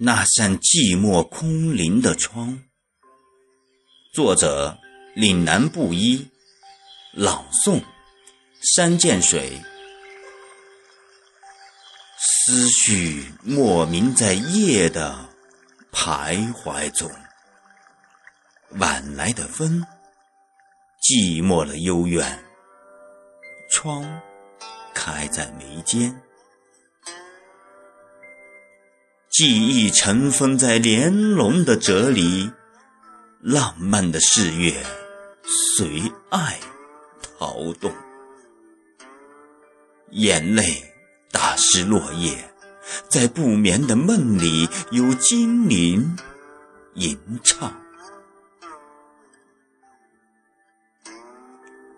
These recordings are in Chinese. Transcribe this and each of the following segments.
那扇寂寞空灵的窗。作者：岭南布衣，朗诵：山涧水。思绪莫名在夜的徘徊中，晚来的风，寂寞了幽怨。窗开在眉间。记忆尘封在莲蓉的褶里，浪漫的四月随爱逃动，眼泪打湿落叶，在不眠的梦里有精灵吟唱。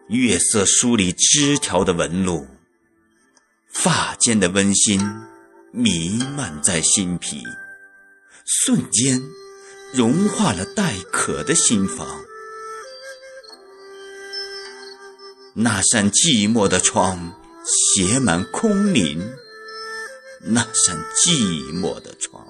月色梳理枝条的纹路，发间的温馨。弥漫在心脾，瞬间融化了待渴的心房。那扇寂寞的窗，写满空灵。那扇寂寞的窗。